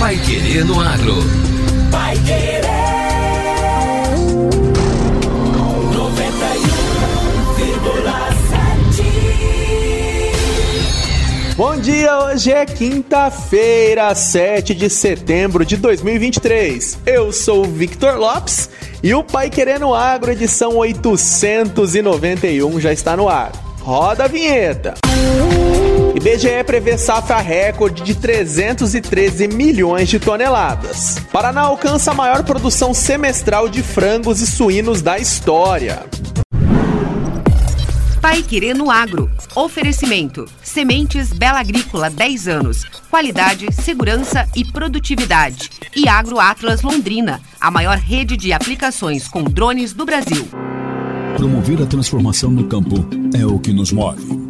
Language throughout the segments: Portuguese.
Pai Querer no Agro. Pai Querer. 91,7. Bom dia, hoje é quinta-feira, 7 de setembro de 2023. Eu sou o Victor Lopes e o Pai Querendo Agro, edição 891, já está no ar. Roda a vinheta. IBGE prevê safra recorde de 313 milhões de toneladas. Paraná alcança a maior produção semestral de frangos e suínos da história. Pai Querendo Agro. Oferecimento. Sementes Bela Agrícola 10 anos. Qualidade, segurança e produtividade. E Agro Atlas Londrina, a maior rede de aplicações com drones do Brasil. Promover a transformação no campo é o que nos move.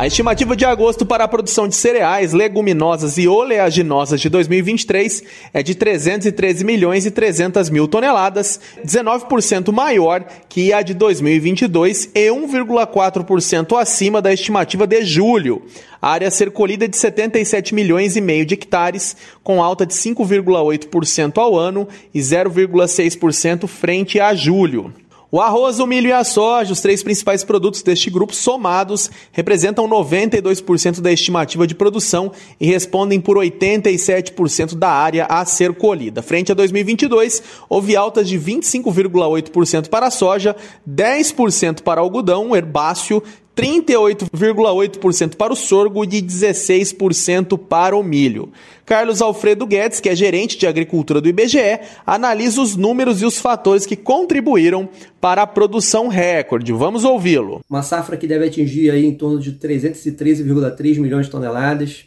A estimativa de agosto para a produção de cereais, leguminosas e oleaginosas de 2023 é de 313 milhões e 300 mil toneladas, 19% maior que a de 2022 e 1,4% acima da estimativa de julho. A área ser colhida é de 77 milhões e meio de hectares, com alta de 5,8% ao ano e 0,6% frente a julho. O arroz, o milho e a soja, os três principais produtos deste grupo somados, representam 92% da estimativa de produção e respondem por 87% da área a ser colhida. Frente a 2022, houve altas de 25,8% para a soja, 10% para algodão, herbáceo, 38,8% para o sorgo e de 16% para o milho. Carlos Alfredo Guedes, que é gerente de agricultura do IBGE, analisa os números e os fatores que contribuíram para a produção recorde. Vamos ouvi-lo. Uma safra que deve atingir aí em torno de 313,3 milhões de toneladas.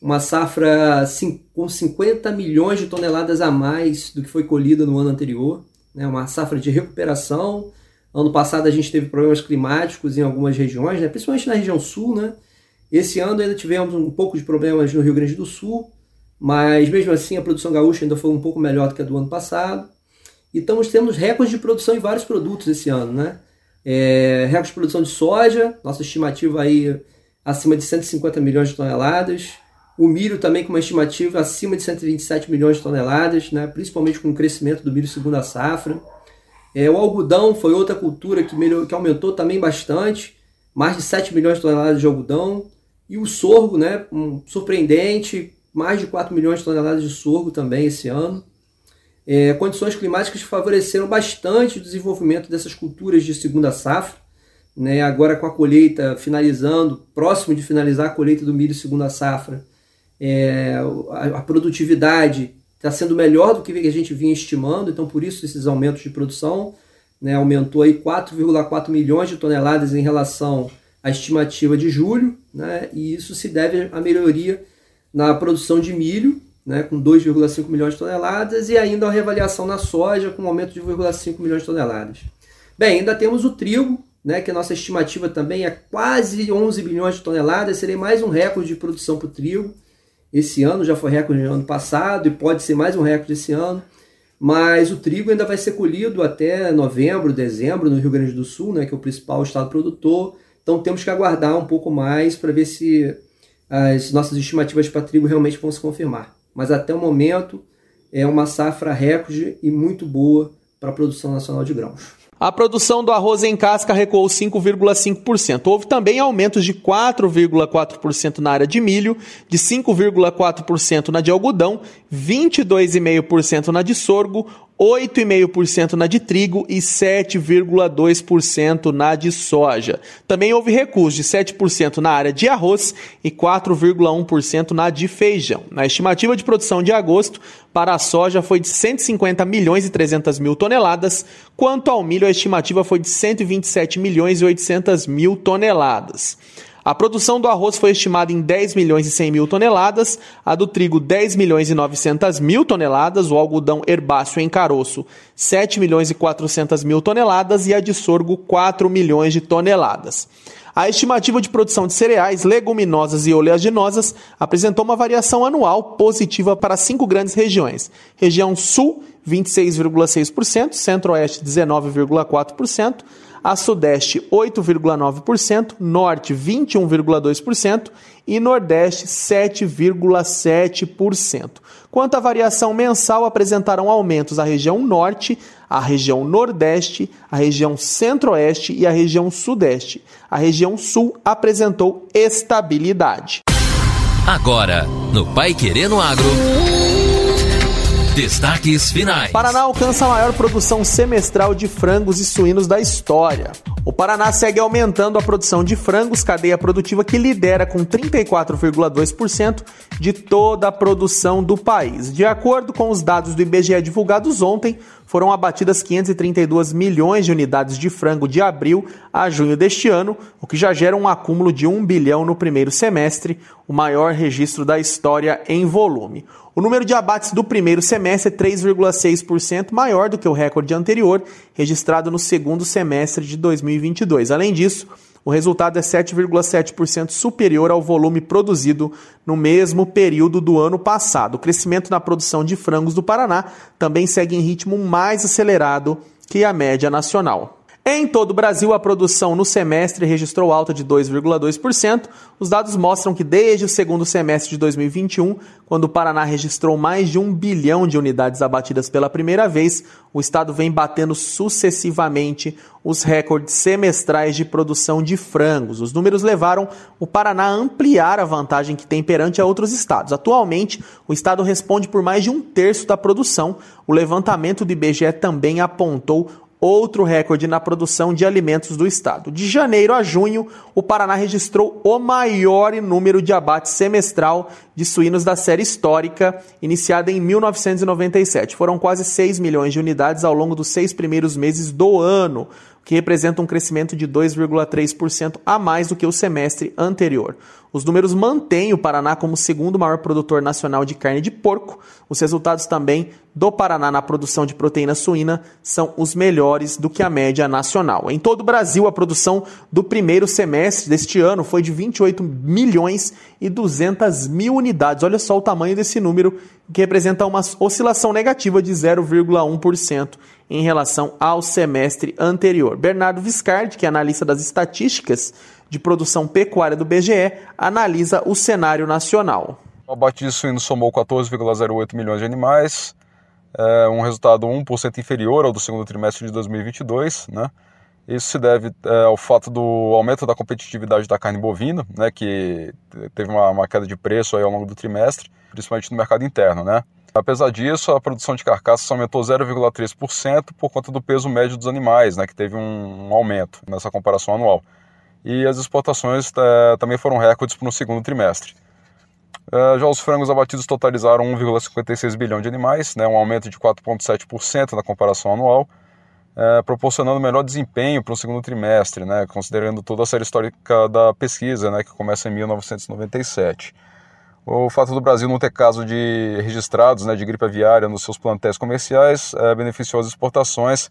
Uma safra com 50 milhões de toneladas a mais do que foi colhida no ano anterior. Né? Uma safra de recuperação Ano passado a gente teve problemas climáticos em algumas regiões, né? principalmente na região sul. Né? Esse ano ainda tivemos um pouco de problemas no Rio Grande do Sul, mas mesmo assim a produção gaúcha ainda foi um pouco melhor do que a do ano passado. E estamos tendo recordes de produção em vários produtos esse ano. Né? É, recordes de produção de soja, nossa estimativa aí acima de 150 milhões de toneladas. O milho também com uma estimativa acima de 127 milhões de toneladas, né? principalmente com o crescimento do milho segunda safra. É, o algodão foi outra cultura que, melhor, que aumentou também bastante, mais de 7 milhões de toneladas de algodão. E o sorgo, né, um, surpreendente, mais de 4 milhões de toneladas de sorgo também esse ano. É, condições climáticas favoreceram bastante o desenvolvimento dessas culturas de segunda safra. Né, agora com a colheita finalizando, próximo de finalizar a colheita do milho segunda safra, é, a, a produtividade está sendo melhor do que a gente vinha estimando, então por isso esses aumentos de produção, né, aumentou aí 4,4 milhões de toneladas em relação à estimativa de julho, né, e isso se deve à melhoria na produção de milho, né, com 2,5 milhões de toneladas, e ainda a reavaliação na soja, com um aumento de 1,5 milhões de toneladas. Bem, ainda temos o trigo, né, que a nossa estimativa também é quase 11 bilhões de toneladas, seria mais um recorde de produção para o trigo. Esse ano já foi recorde no ano passado e pode ser mais um recorde esse ano. Mas o trigo ainda vai ser colhido até novembro, dezembro no Rio Grande do Sul, né, que é o principal estado produtor. Então temos que aguardar um pouco mais para ver se as nossas estimativas para trigo realmente vão se confirmar. Mas até o momento é uma safra recorde e muito boa para a produção nacional de grãos. A produção do arroz em casca recuou 5,5%. Houve também aumentos de 4,4% na área de milho, de 5,4% na de algodão, 22,5% na de sorgo, 8,5% na de trigo e 7,2% na de soja. Também houve recuos de 7% na área de arroz e 4,1% na de feijão. Na estimativa de produção de agosto, para a soja foi de 150 milhões e 300 mil toneladas, quanto ao milho a estimativa foi de 127 milhões e 800 mil toneladas. A produção do arroz foi estimada em 10 milhões e 100 mil toneladas, a do trigo 10 milhões e 900 mil toneladas, o algodão herbáceo em caroço 7 milhões e 400 mil toneladas e a de sorgo 4 milhões de toneladas. A estimativa de produção de cereais, leguminosas e oleaginosas apresentou uma variação anual positiva para cinco grandes regiões. Região Sul, 26,6%, Centro-Oeste, 19,4%, a Sudeste 8,9%, Norte 21,2% e Nordeste 7,7%. Quanto à variação mensal, apresentaram aumentos a região Norte, a região Nordeste, a região Centro-Oeste e a região Sudeste. A região Sul apresentou estabilidade. Agora, no Pai Querendo Agro. Destaques finais. Paraná alcança a maior produção semestral de frangos e suínos da história. O Paraná segue aumentando a produção de frangos, cadeia produtiva que lidera com 34,2% de toda a produção do país. De acordo com os dados do IBGE divulgados ontem, foram abatidas 532 milhões de unidades de frango de abril a junho deste ano, o que já gera um acúmulo de 1 bilhão no primeiro semestre, o maior registro da história em volume. O número de abates do primeiro semestre é 3,6% maior do que o recorde anterior, registrado no segundo semestre de 2022. Além disso, o resultado é 7,7% superior ao volume produzido no mesmo período do ano passado. O crescimento na produção de frangos do Paraná também segue em ritmo mais acelerado que a média nacional. Em todo o Brasil, a produção no semestre registrou alta de 2,2%. Os dados mostram que desde o segundo semestre de 2021, quando o Paraná registrou mais de um bilhão de unidades abatidas pela primeira vez, o estado vem batendo sucessivamente os recordes semestrais de produção de frangos. Os números levaram o Paraná a ampliar a vantagem que tem perante a outros estados. Atualmente, o estado responde por mais de um terço da produção. O levantamento do IBGE também apontou outro recorde na produção de alimentos do estado. De janeiro a junho, o Paraná registrou o maior número de abates semestral de suínos da série histórica, iniciada em 1997. Foram quase 6 milhões de unidades ao longo dos seis primeiros meses do ano, que representa um crescimento de 2,3% a mais do que o semestre anterior. Os números mantêm o Paraná como o segundo maior produtor nacional de carne de porco. Os resultados também do Paraná na produção de proteína suína são os melhores do que a média nacional. Em todo o Brasil, a produção do primeiro semestre deste ano foi de 28 milhões e 200 mil unidades. Olha só o tamanho desse número, que representa uma oscilação negativa de 0,1% em relação ao semestre anterior. Bernardo Viscardi, que é analista das estatísticas de produção pecuária do BGE, analisa o cenário nacional. O abate de suíno somou 14,08 milhões de animais, é um resultado 1% inferior ao do segundo trimestre de 2022, né? Isso se deve é, ao fato do aumento da competitividade da carne bovina, né, que teve uma, uma queda de preço ao longo do trimestre, principalmente no mercado interno, né? Apesar disso, a produção de carcaças aumentou 0,3% por conta do peso médio dos animais, né, que teve um, um aumento nessa comparação anual. E as exportações é, também foram recordes para o segundo trimestre. É, já os frangos abatidos totalizaram 1,56 bilhão de animais, né, um aumento de 4,7% na comparação anual, é, proporcionando melhor desempenho para o segundo trimestre, né, considerando toda a série histórica da pesquisa, né, que começa em 1997. O fato do Brasil não ter caso de registrados né, de gripe aviária nos seus plantéis comerciais é, beneficiou as exportações,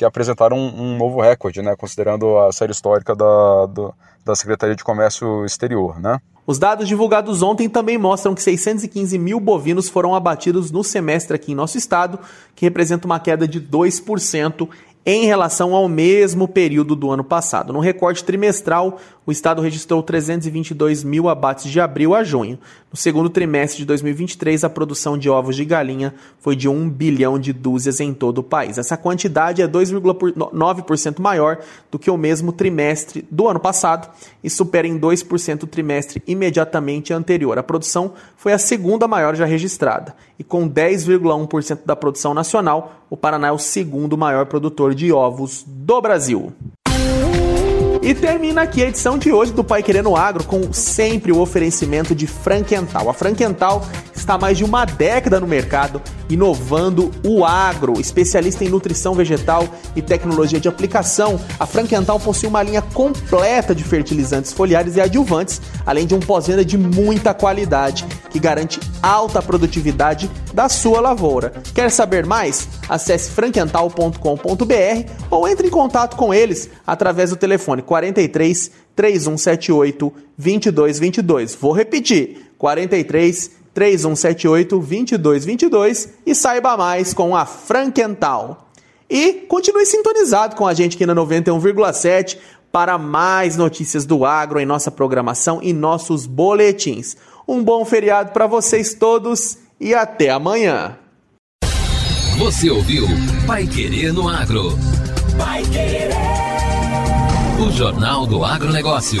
que apresentaram um, um novo recorde, né, considerando a série histórica da, do, da Secretaria de Comércio Exterior. Né? Os dados divulgados ontem também mostram que 615 mil bovinos foram abatidos no semestre aqui em nosso estado, que representa uma queda de 2% em relação ao mesmo período do ano passado. No recorte trimestral, o estado registrou 322 mil abates de abril a junho. No segundo trimestre de 2023, a produção de ovos de galinha foi de 1 bilhão de dúzias em todo o país. Essa quantidade é 2,9% maior do que o mesmo trimestre do ano passado e supera em 2% o trimestre imediatamente anterior. A produção foi a segunda maior já registrada e com 10,1% da produção nacional, o Paraná é o segundo maior produtor de ovos do Brasil. E termina aqui a edição de hoje do Pai Querendo Agro com sempre o oferecimento de Frankenthal. A Frankenthal está há mais de uma década no mercado, inovando o agro. Especialista em nutrição vegetal e tecnologia de aplicação, a Frankenthal possui uma linha completa de fertilizantes foliares e adjuvantes, além de um pós-venda de muita qualidade, que garante alta produtividade da sua lavoura. Quer saber mais? Acesse frankenthal.com.br ou entre em contato com eles através do telefone 43 3178 2222. Vou repetir: 43 3178 2222 e saiba mais com a Frankenthal. E continue sintonizado com a gente aqui na 91,7 para mais notícias do agro em nossa programação e nossos boletins. Um bom feriado para vocês todos e até amanhã. Você ouviu Pai Querer no Agro. Pai Querer. O Jornal do Agronegócio.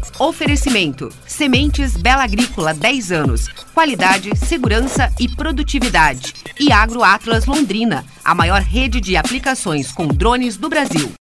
Oferecimento. Sementes Bela Agrícola 10 anos. Qualidade, segurança e produtividade. E Agro Atlas Londrina, a maior rede de aplicações com drones do Brasil.